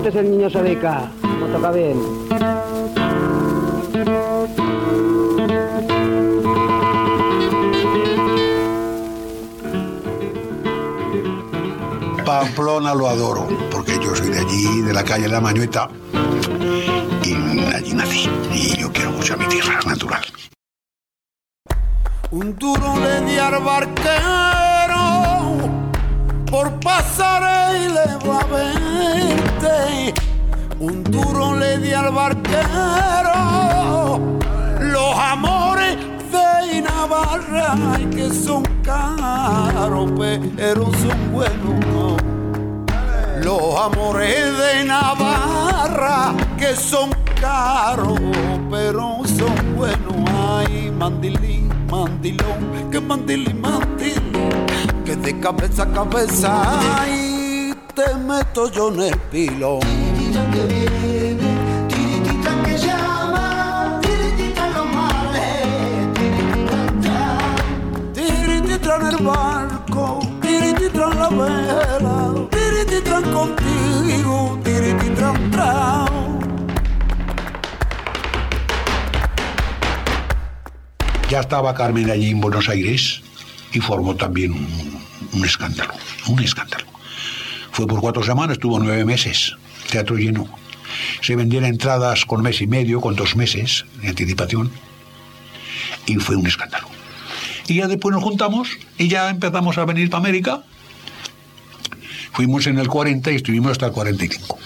Este es el niño Sabeca. No toca bien. Pamplona lo adoro, porque yo soy de allí, de la calle La Mañueta. Y allí nací. Y yo quiero mucho a mi tierra natural. Un duro le di al barquero por pasar y le va a verte. Un duro le di al barquero los amores de Navarra ay, que son caros, pero son buenos. Los amores de Navarra que son caros, pero son buenos. Ay, mandilín, mandilón, que mandilín, mandilón, que de cabeza a cabeza ay, te meto yo en el pilón. en el barco, tiritita en la vela, tiritita contigo, tiritita trao. Ya estaba Carmen allí en Buenos Aires y formó también un, escándalo, un escándalo. Fue por cuatro semanas, estuvo nueve meses, teatro lleno. Se vendían entradas con mes y medio, con dos meses de anticipación y fue un escándalo. Y ya después nos juntamos y ya empezamos a venir para América. Fuimos en el 40 y estuvimos hasta el 45.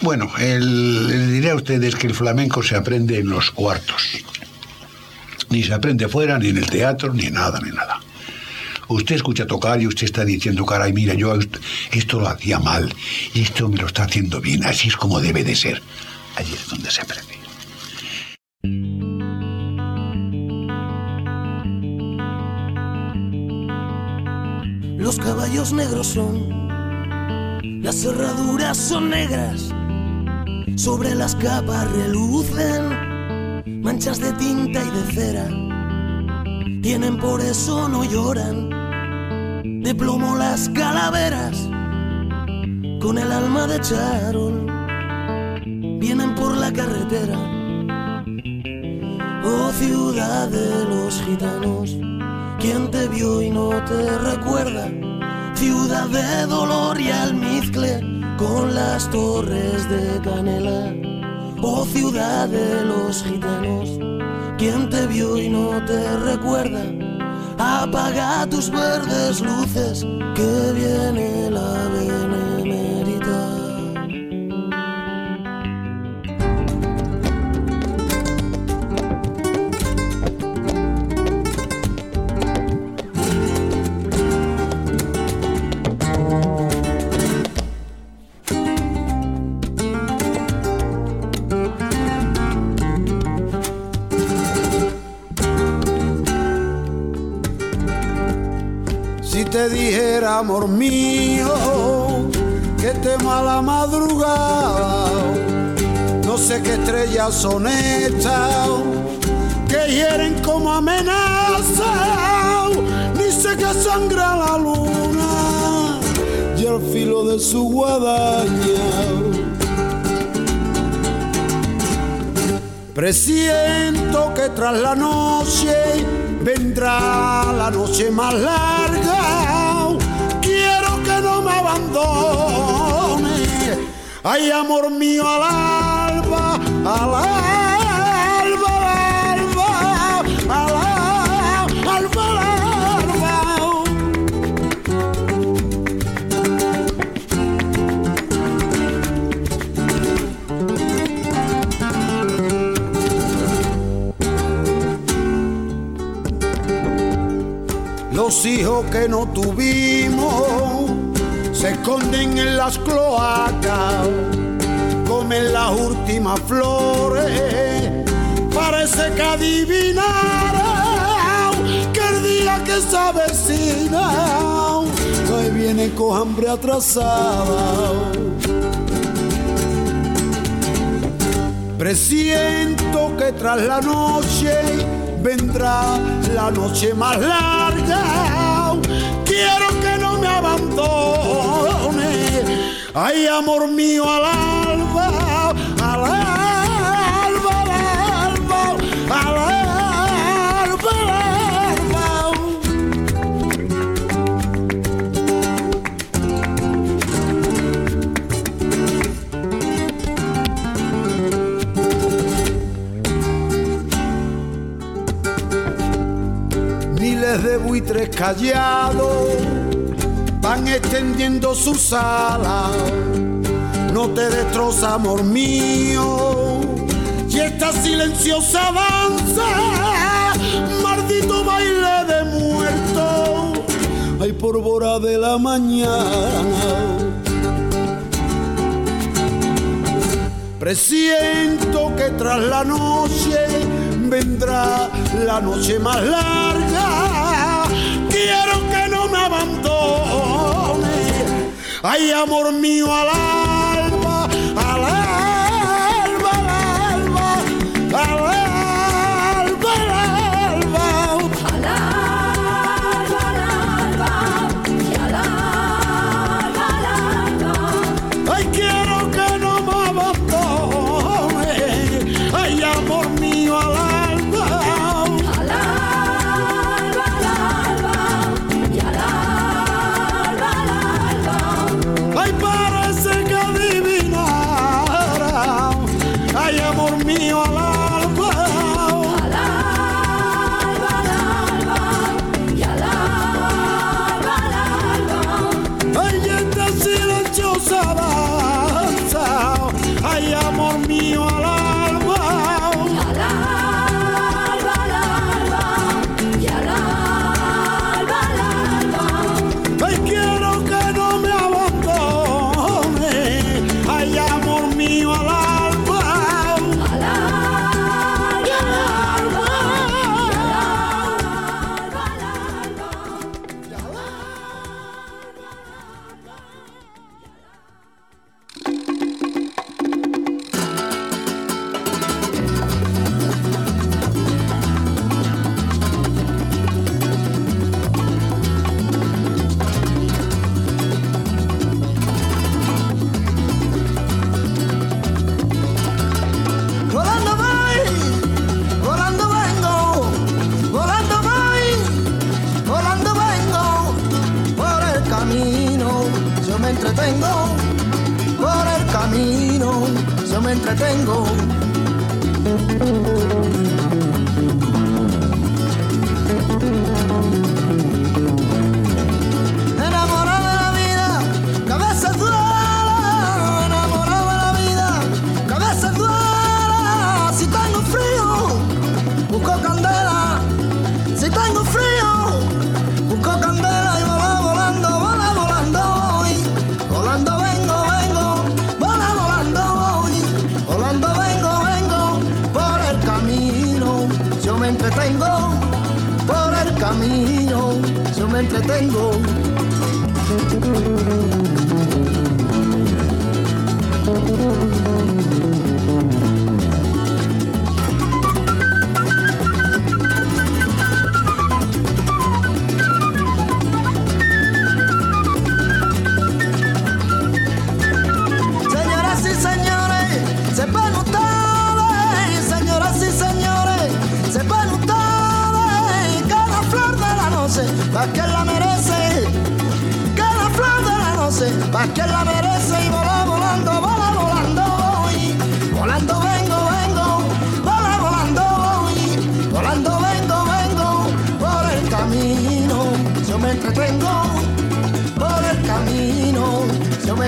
Bueno, el- les diré a ustedes que el flamenco se aprende en los cuartos. Ni se aprende fuera, ni en el teatro, ni nada, ni nada. Usted escucha tocar y usted está diciendo, caray, mira, yo est- esto lo hacía mal y esto me lo está haciendo bien, así es como debe de ser. Allí es donde se aprende. Los caballos negros son, las cerraduras son negras, sobre las capas relucen manchas de tinta y de cera. Tienen por eso no lloran, de plomo las calaveras, con el alma de charol, vienen por la carretera. Oh ciudad de los gitanos, ¿quién te vio y no te recuerda? Ciudad de dolor y almizcle, con las torres de canela. Oh ciudad de los gitanos, ¿quién te vio y no te recuerda? Apaga tus verdes luces, que viene la benemérita. Te dijera, amor mío, que tema la madrugada, no sé qué estrellas son estas, que hieren como amenaza, ni sé que sangra la luna y el filo de su guadaña. Presiento que tras la noche vendrá la noche más larga. Abandone. Ay, amor mío, al alba, al alba, al alba, al alba, al alba. los hijos que no tuvimos se esconden en las cloacas, comen las últimas flores, parece que adivinaron que el día que se avecina, hoy viene con hambre atrasada. Presiento que tras la noche vendrá la noche más larga. Ay, amor mío, al alba, al alba, al alba, al alba, al alba. Miles de buitres callados van extendiendo sus alas. No te destroza, amor mío. Y esta silenciosa danza, maldito baile de muerto. Ay, por hora de la mañana. Presiento que tras la noche vendrá la noche más larga. Quiero que no me abandone. Ay, amor mío, al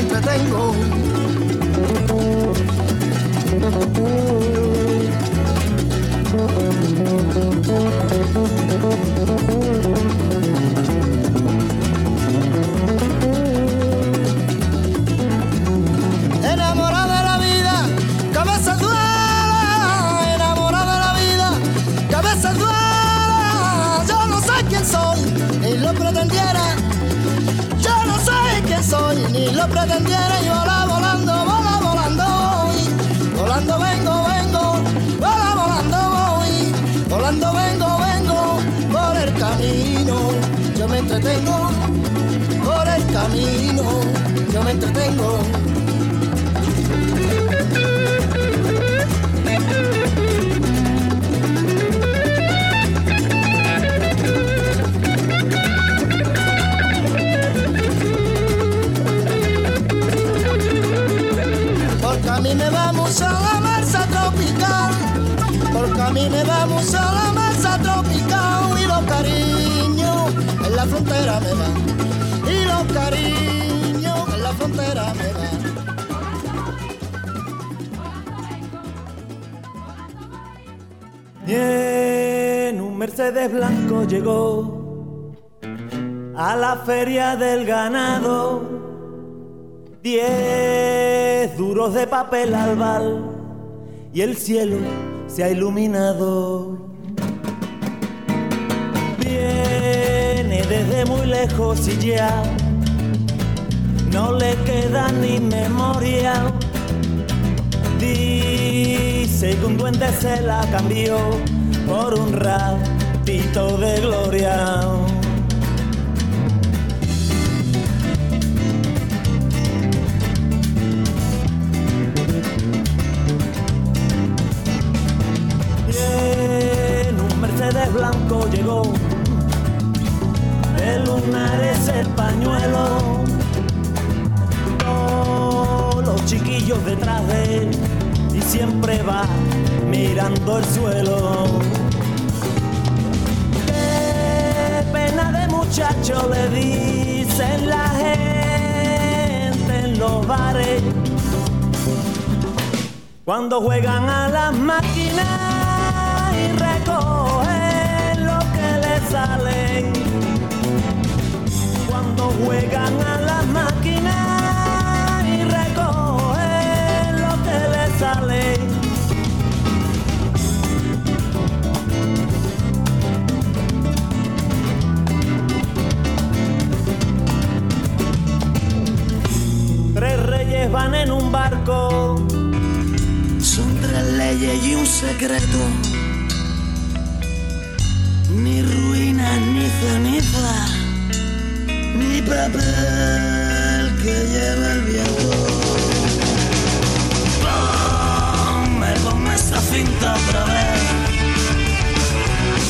entretengo. Entretengo por el camino. Yo me entretengo. Porque a mí me vamos a la masa tropical. Porque a mí me vamos a la la frontera me van. Y los cariños en la frontera me van. Y en un Mercedes blanco llegó a la feria del ganado. Diez duros de papel albal y el cielo se ha iluminado. Lejos y ya no le queda ni memoria. Dice que un duende se la cambió por un ratito de gloria. Y en un Mercedes blanco llegó de lunares el pañuelo. Todos los chiquillos detrás de él y siempre va mirando el suelo. Qué pena de muchacho le dicen la gente en los bares. Cuando juegan a las máquinas y recogen lo que les sale cuando juegan a las máquinas y recogen lo que les sale. Tres reyes van en un barco, Son tres leyes y un secreto. Ni ruinas ni ceniza, papel que lleva el viento. Ponme, ponme esa cinta otra vez.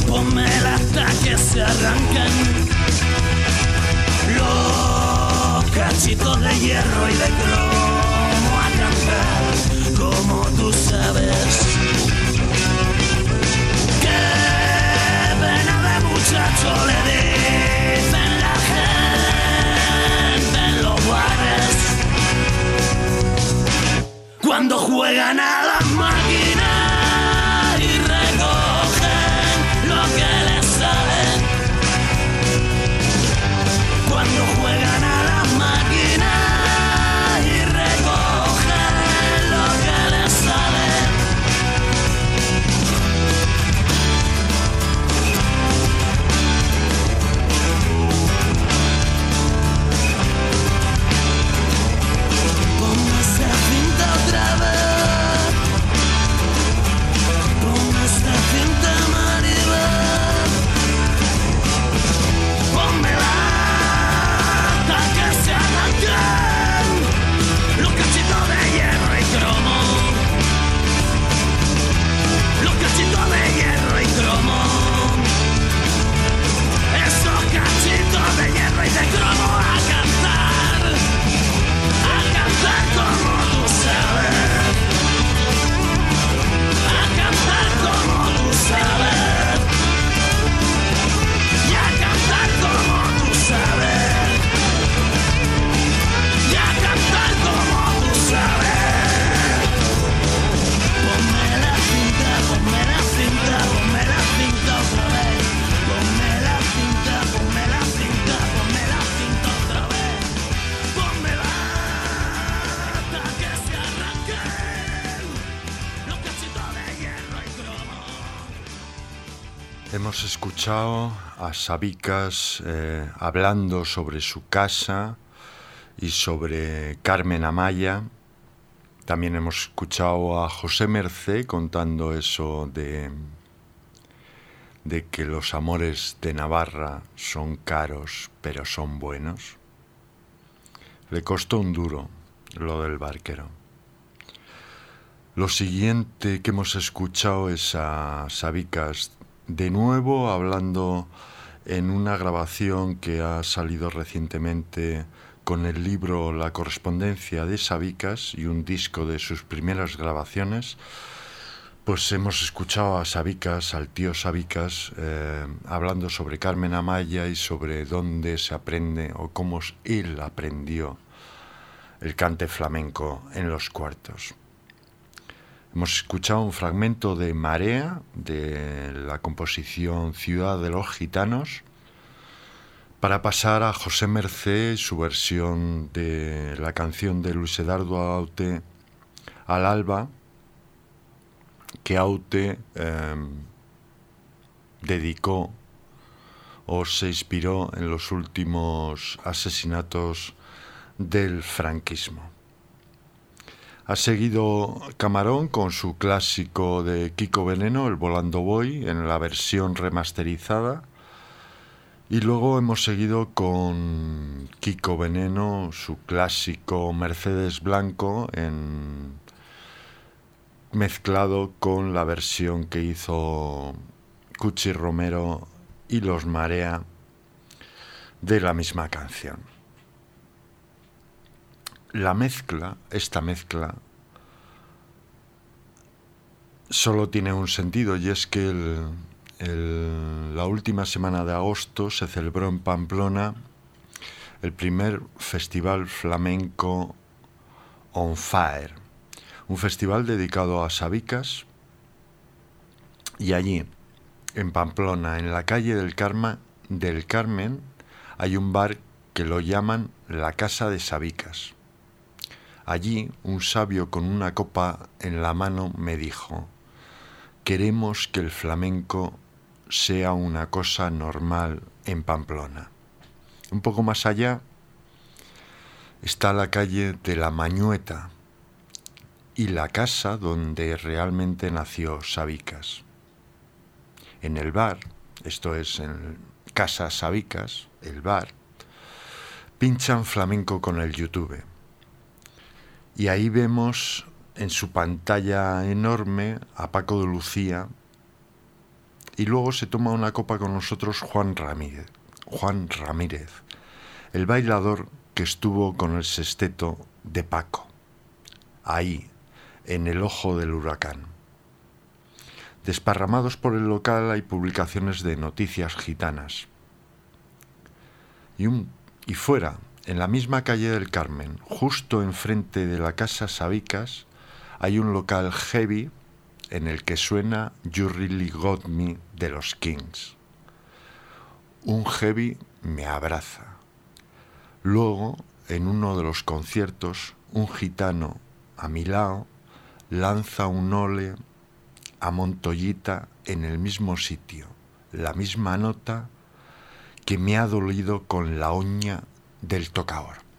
Ponme hasta que se arranquen los cachitos de hierro y de cromo a cantar, como tú sabes. Sabicas eh, hablando sobre su casa y sobre Carmen Amaya. También hemos escuchado a José Mercé contando eso de, de que los amores de Navarra son caros pero son buenos. Le costó un duro lo del barquero. Lo siguiente que hemos escuchado es a Sabicas de nuevo hablando en una grabación que ha salido recientemente con el libro La correspondencia de Sabicas y un disco de sus primeras grabaciones, pues hemos escuchado a Sabicas, al tío Sabicas, eh, hablando sobre Carmen Amaya y sobre dónde se aprende o cómo él aprendió el cante flamenco en los cuartos. Hemos escuchado un fragmento de Marea, de la composición Ciudad de los Gitanos, para pasar a José Mercé, su versión de la canción de Luis Eduardo Aute, Al Alba, que Aute eh, dedicó o se inspiró en los últimos asesinatos del franquismo. Ha seguido Camarón con su clásico de Kiko Veneno, El Volando Boy, en la versión remasterizada. Y luego hemos seguido con Kiko Veneno, su clásico Mercedes Blanco, mezclado con la versión que hizo Cuchi Romero y Los Marea de la misma canción la mezcla, esta mezcla, solo tiene un sentido y es que la última semana de agosto se celebró en Pamplona el primer festival flamenco On Fire, un festival dedicado a sabicas y allí, en Pamplona, en la calle del, Karma, del Carmen, hay un bar que lo llaman la Casa de Sabicas. Allí un sabio con una copa en la mano me dijo, queremos que el flamenco sea una cosa normal en Pamplona. Un poco más allá está la calle de la Mañueta y la casa donde realmente nació Sabicas. En el bar, esto es en Casa Sabicas, el bar, pinchan flamenco con el YouTube y ahí vemos en su pantalla enorme a Paco de Lucía y luego se toma una copa con nosotros Juan Ramírez, el bailador que estuvo con el sexteto de Paco, ahí, en el ojo del huracán. Desparramados por el local hay publicaciones de noticias gitanas. Y, un, y fuera, en la misma calle del Carmen, justo enfrente de la casa Sabicas, hay un local heavy en el que suena You Really Got Me de los Kings. Un heavy me abraza. Luego, en uno de los conciertos, un gitano a mi lado lanza un ole a Montoyita en el mismo sitio, la misma nota que me ha dolido con la uña del tocador.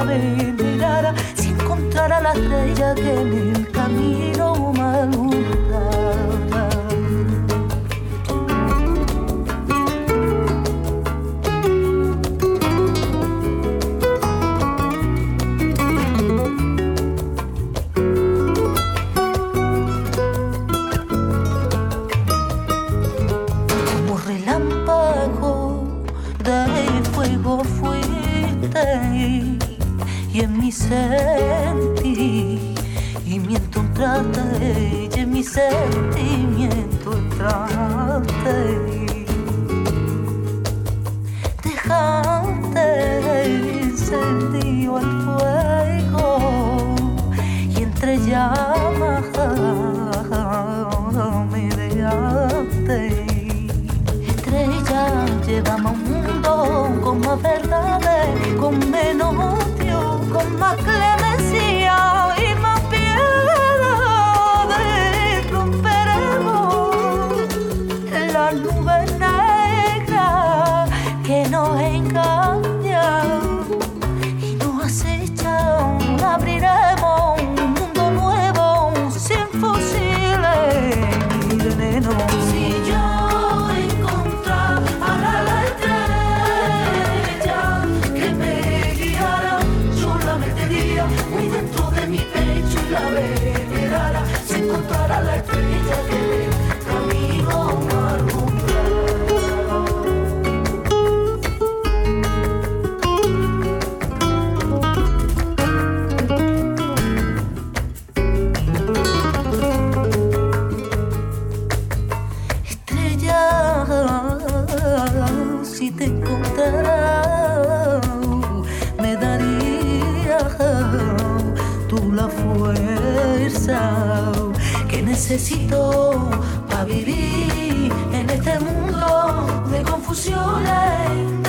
a mi mirada si encontrara la estrella que en el camino humano sentì, in miento entrata e mi sento. si te contara, me daría tú la fuerza que necesito para vivir en este mundo de confusiones.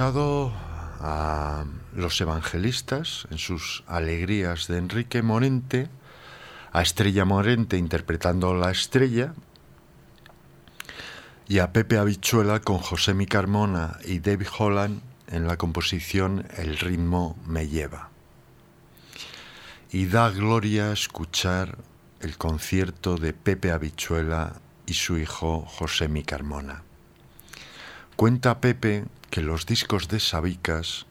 Escuchado a los evangelistas en sus alegrías de Enrique Morente, a Estrella Morente interpretando La Estrella y a Pepe Habichuela con José Mi Carmona y David Holland en la composición El ritmo me lleva. Y da gloria escuchar el concierto de Pepe Habichuela y su hijo José Mi Carmona. Cuenta Pepe que los discos de Sabicas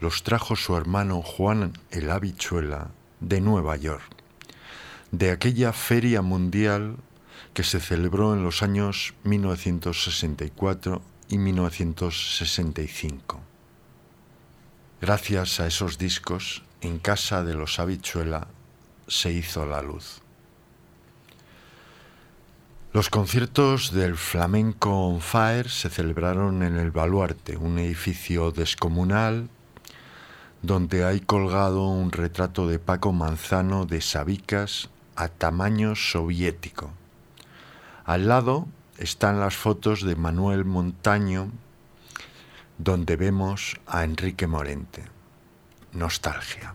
los trajo su hermano Juan el Habichuela de Nueva York, de aquella feria mundial que se celebró en los años 1964 y 1965. Gracias a esos discos, en casa de los Habichuela se hizo la luz. Los conciertos del Flamenco on Fire se celebraron en el Baluarte, un edificio descomunal donde hay colgado un retrato de Paco Manzano de Sabicas a tamaño soviético. Al lado están las fotos de Manuel Montaño, donde vemos a Enrique Morente. Nostalgia.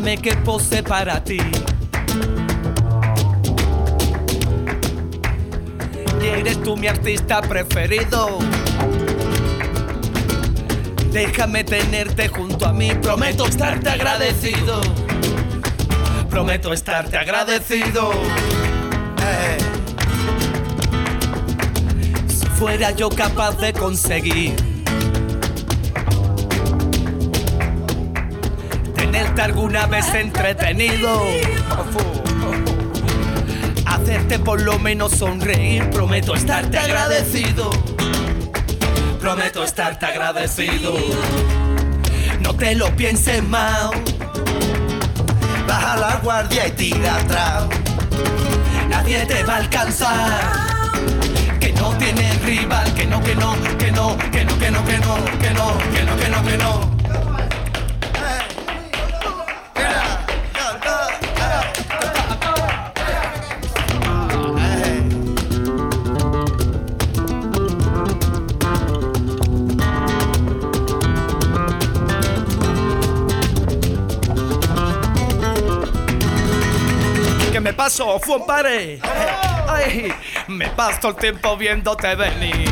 Déjame que pose para ti. Eres tú mi artista preferido. Déjame tenerte junto a mí, prometo estarte agradecido. Prometo estarte agradecido. Eh. Si fuera yo capaz de conseguir alguna vez entretenido. Hacerte por lo menos sonreír, prometo estarte agradecido. Prometo estarte agradecido. No te lo pienses más. Baja la guardia y tira atrás. Nadie te va a alcanzar. Que no tiene rival, que no, que no, que no, que no, que no, que no, que no, que no, que no, que no. Paso un pare. Ay, me paso el tiempo viéndote venir.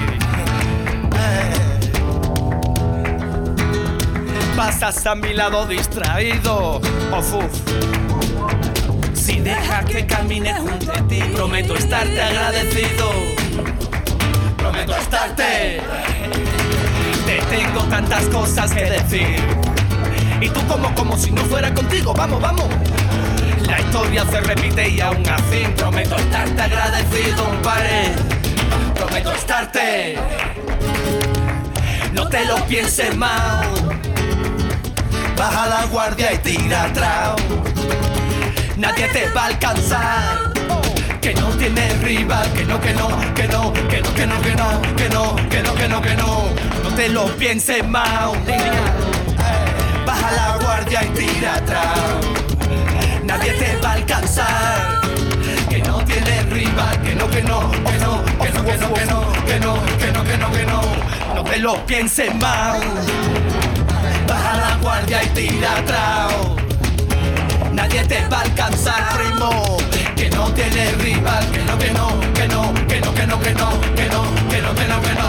Pasas a mi lado distraído. Uf, uf. Si dejas que camine junto a ti, prometo estarte agradecido. Prometo estarte. Te tengo tantas cosas que decir. Y tú como, como si no fuera contigo. Vamos, vamos. Historia se repite y aún así prometo estarte agradecido, pare. Prometo estarte. No te lo pienses mal. Baja la guardia y tira atrás. Nadie te va a alcanzar. Que no tiene rival, que no, que no, que no, que no, que no, que no, que no, que no, que no, que no. No te lo pienses mal. Baja la guardia y tira atrás nadie te va a alcanzar. Que no tiene rival, que no, que no, que no, que no, que no, que no, que no, que no, que no, que no, no te lo pienses más. Baja la guardia y tira atrás. Nadie te va a alcanzar, primo. Que no tiene rival, que no, que no, que no, que no, que no, que no, que no, que no, que no, que no,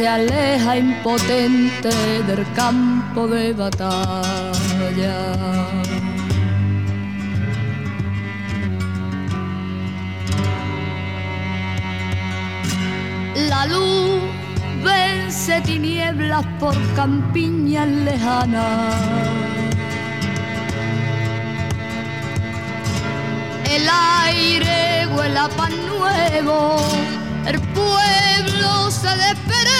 se aleja impotente del campo de batalla. La luz vence tinieblas por campiñas lejanas. el aire huele a pan nuevo, el pueblo se despierta.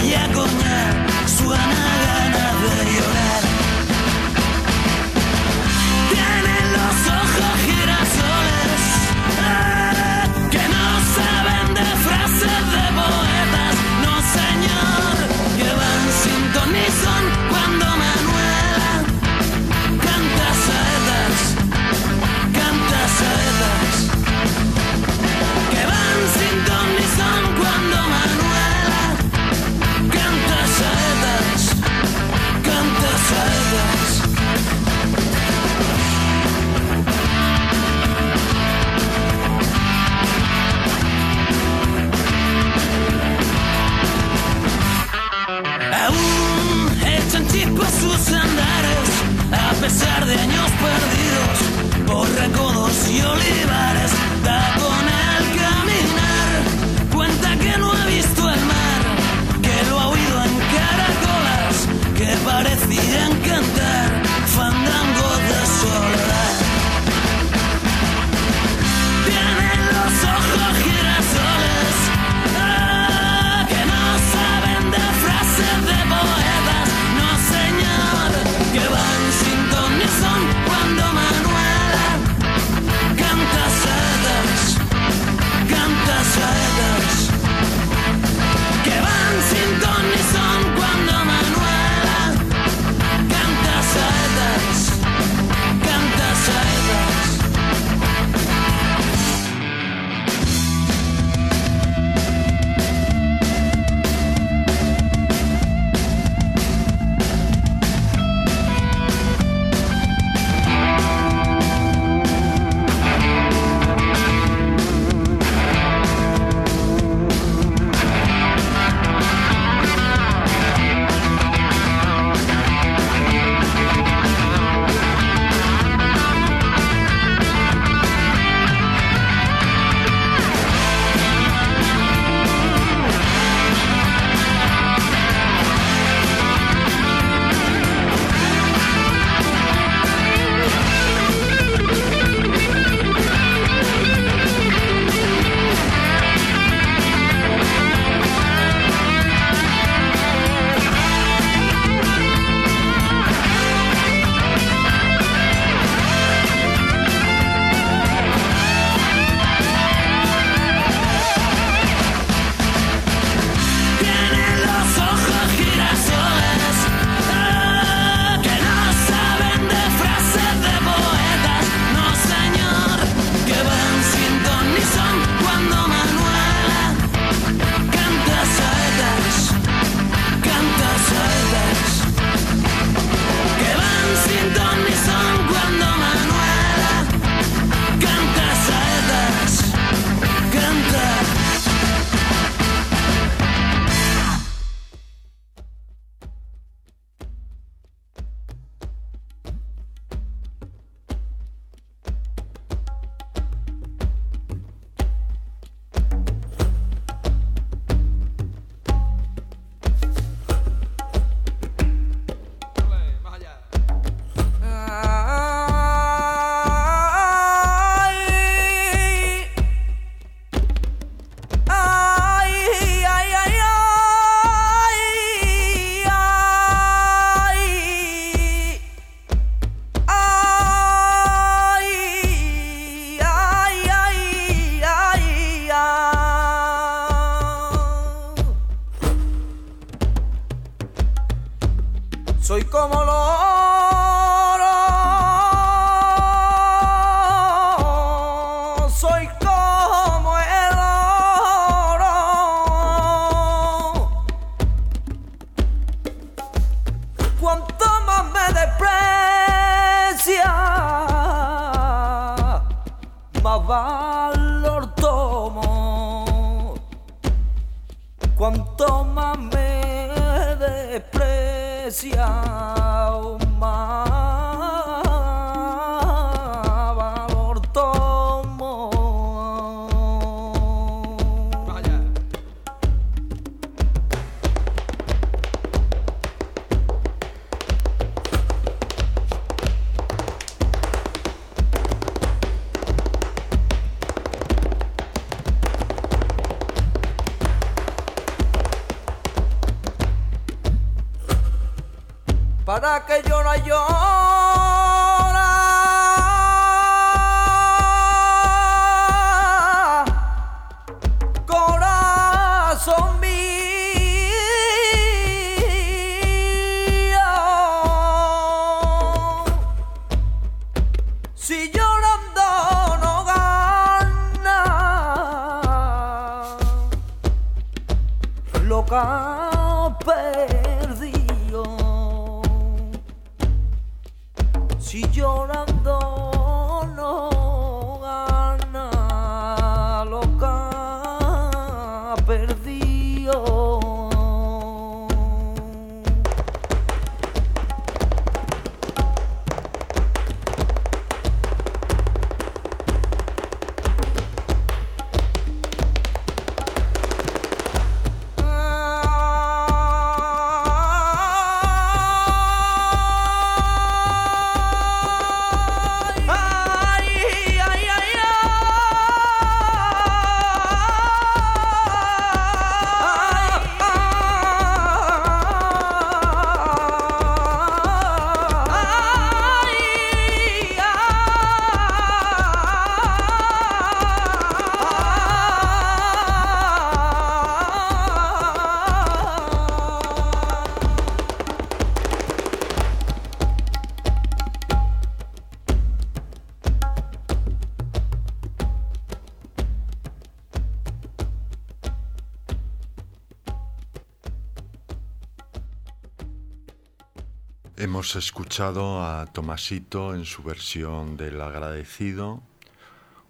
Hemos escuchado a Tomasito en su versión del agradecido,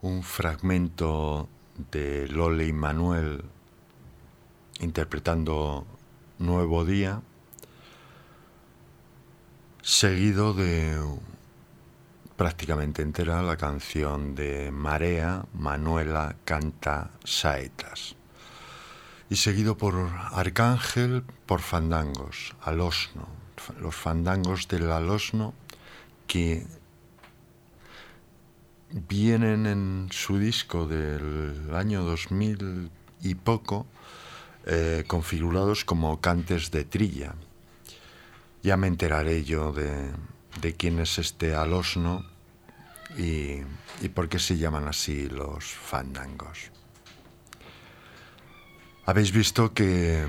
un fragmento de Lole y Manuel interpretando Nuevo Día, seguido de prácticamente entera la canción de Marea, Manuela canta saetas. Y seguido por Arcángel, por Fandangos, al Osno, los fandangos del Alosno que vienen en su disco del año 2000 y poco eh, configurados como cantes de trilla. Ya me enteraré yo de, de quién es este Alosno y, y por qué se llaman así los fandangos. Habéis visto que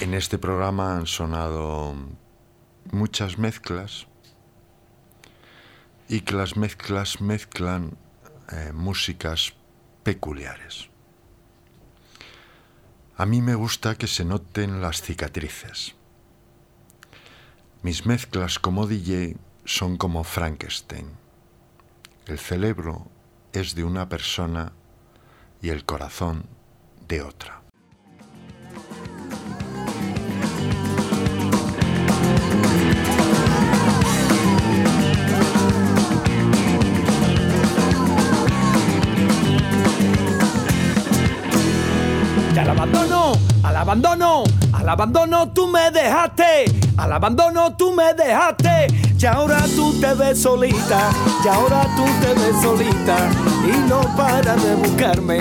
en este programa han sonado muchas mezclas y que las mezclas mezclan eh, músicas peculiares. A mí me gusta que se noten las cicatrices. Mis mezclas como DJ son como Frankenstein. El cerebro es de una persona y el corazón de otra. Abandono, al abandono tú me dejaste, al abandono tú me dejaste. Y ahora tú te ves solita, y ahora tú te ves solita y no para de buscarme.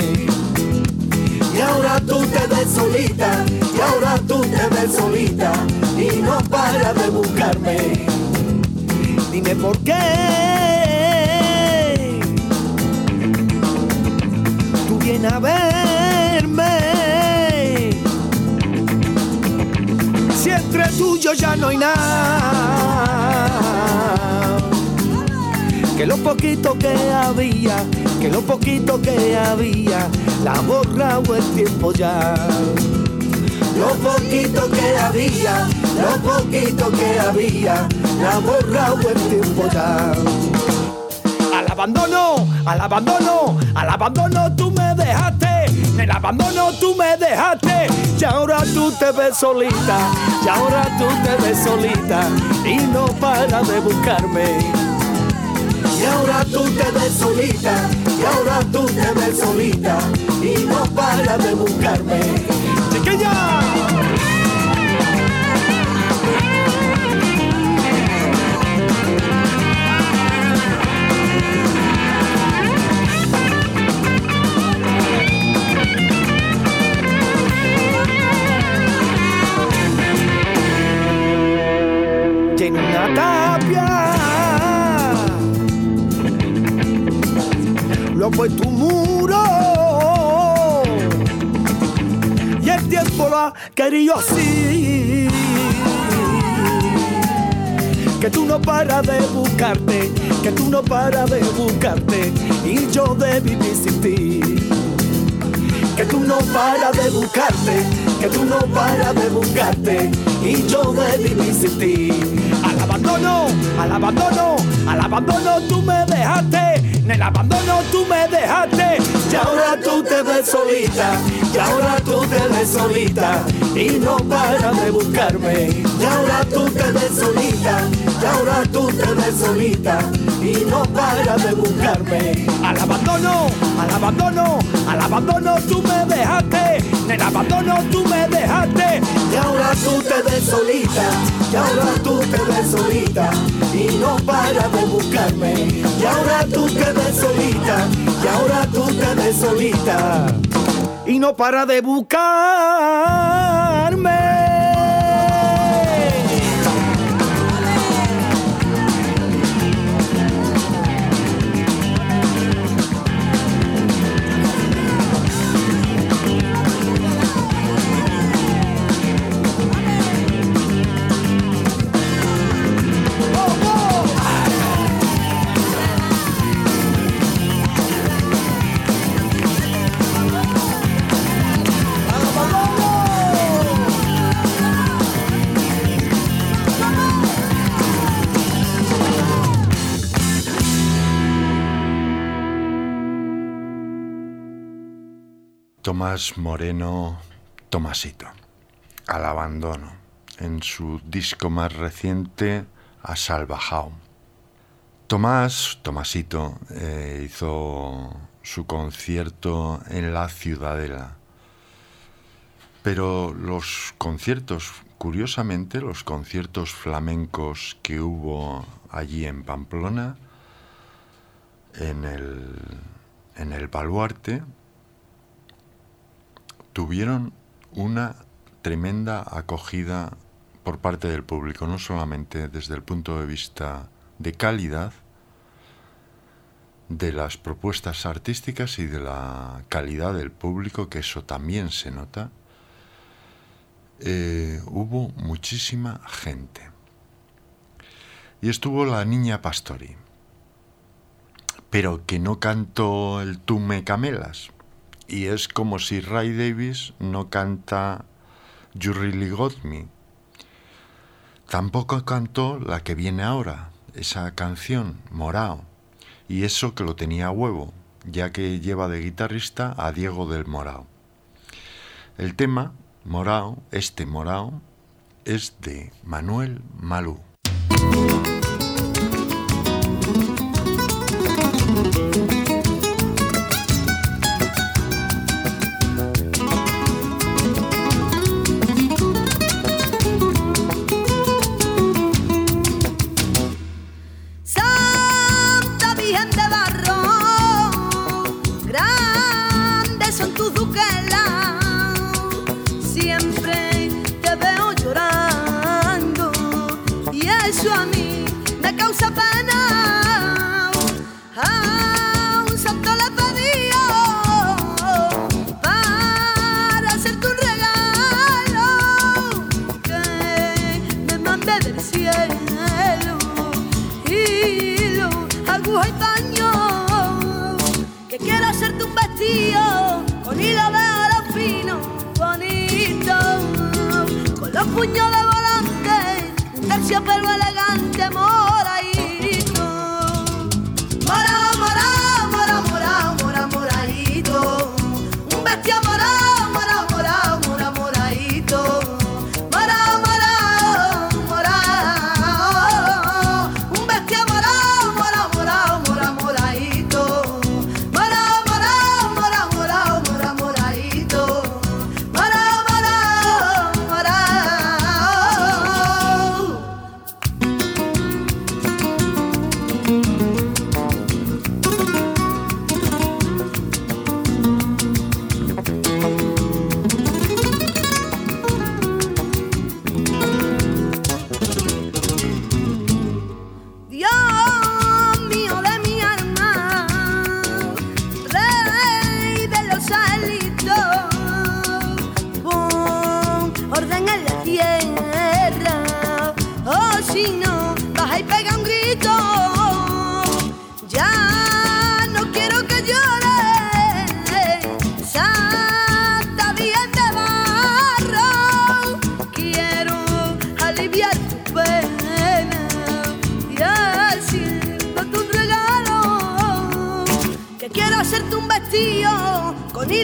Y ahora tú te ves solita, y ahora tú te ves solita y no para de buscarme. Dime por qué. Tú vienes a verme. Si entre tú y yo ya no hay nada. Que lo poquito que había, que lo poquito que había, la ha borrado el tiempo ya. Lo poquito que había, lo poquito que había, la ha borrado el tiempo ya. Al abandono, al abandono, al abandono tú me dejaste. En el abandono tú me dejaste. Y ahora tú te ves solita. Y ahora tú te ves solita. Y no para de buscarme. Y ahora tú te ves solita. Y ahora tú te ves solita. Y no para de buscarme. ¡Chiquilla! Puesto un muro. Y el tiempo lo ha querido así. Que tú no paras de buscarte, que tú no paras de buscarte. Y yo de vivir sin. Que tú no paras de buscarte, que tú no paras de buscarte. Y yo de vivir sin. Al abandono, al abandono, al abandono tú me dejaste. En el abandono tú me dejaste. Y ahora tú te ves solita. Y ahora tú te ves solita. Y no paras de buscarme. Y ahora tú te ves solita. Y ahora tú te ves solita. Y no paras de buscarme. Al abandono, al abandono, al abandono tú me dejaste. En el abandono tú me dejaste. Y ahora tú te ves solita. Y ahora tú te ves solita. Y no paras de buscarme. Y ahora tú te ves solita. Y ahora tú te ves solita. Y no para de buscarme. Tomás Moreno, Tomasito, al abandono, en su disco más reciente, A Salvajao. Tomás, Tomasito, eh, hizo su concierto en la Ciudadela. Pero los conciertos, curiosamente, los conciertos flamencos que hubo allí en Pamplona, en el, en el Baluarte, tuvieron una tremenda acogida por parte del público, no solamente desde el punto de vista de calidad de las propuestas artísticas y de la calidad del público, que eso también se nota, eh, hubo muchísima gente. Y estuvo la niña Pastori, pero que no cantó el Tú me camelas, y es como si Ray Davis no canta You Really Got Me. Tampoco cantó la que viene ahora, esa canción, Morao, y eso que lo tenía a huevo, ya que lleva de guitarrista a Diego del Morao. El tema, Morao, este Morao, es de Manuel Malú.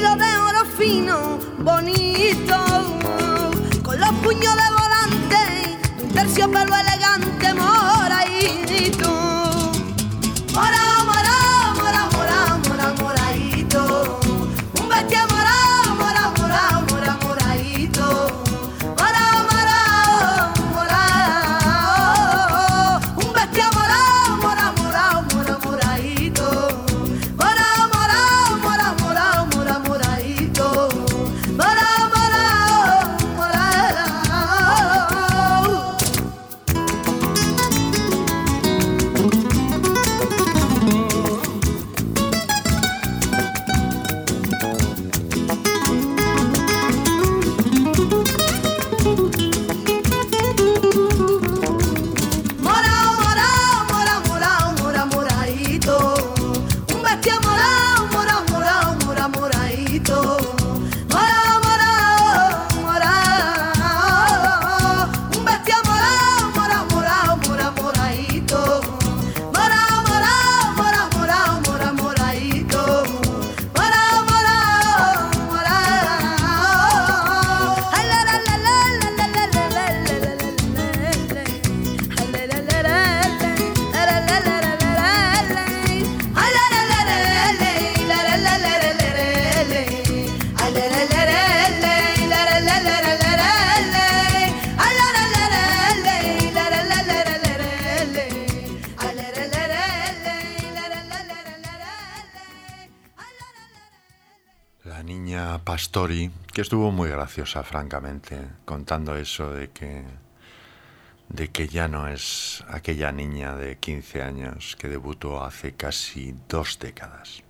De oro fino, bonito, con los puños de volante, un terciopelo Niña Pastori, que estuvo muy graciosa, francamente, contando eso de que, de que ya no es aquella niña de 15 años que debutó hace casi dos décadas.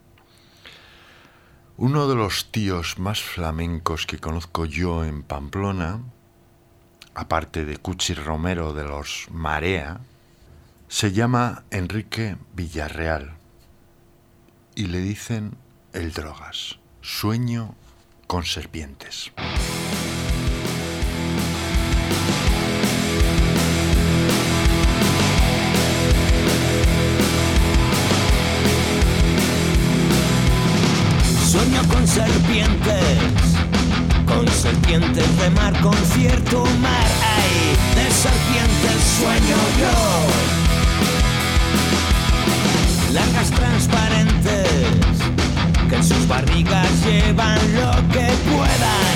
Uno de los tíos más flamencos que conozco yo en Pamplona, aparte de Cuchi Romero de los Marea, se llama Enrique Villarreal y le dicen el drogas. Sueño con serpientes. Sueño con serpientes, con serpientes de mar, con cierto mar. Ay, de serpientes sueño yo. Largas transparentes, sus barrigas llevan lo que puedan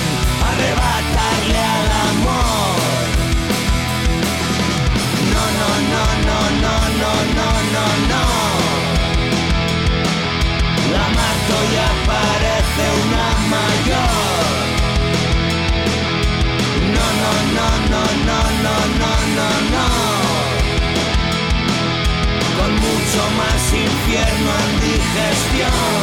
arrebatarle al amor. No, no, no, no, no, no, no, no, no. La mato y aparece una mayor. No, no, no, no, no, no, no, no, no. Con mucho más infierno en digestión.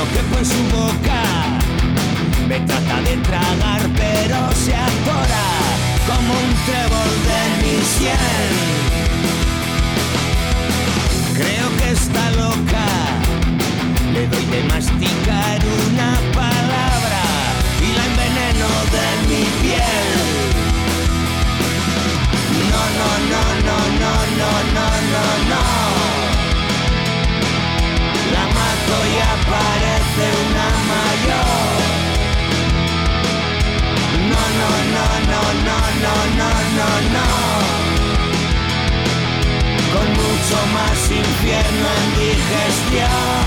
No quepo en su boca. Me trata de tragar, pero se atora como un trébol de mi sien. Creo que está loca. Le doy de masticar indigestión. celestial.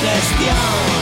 gestión.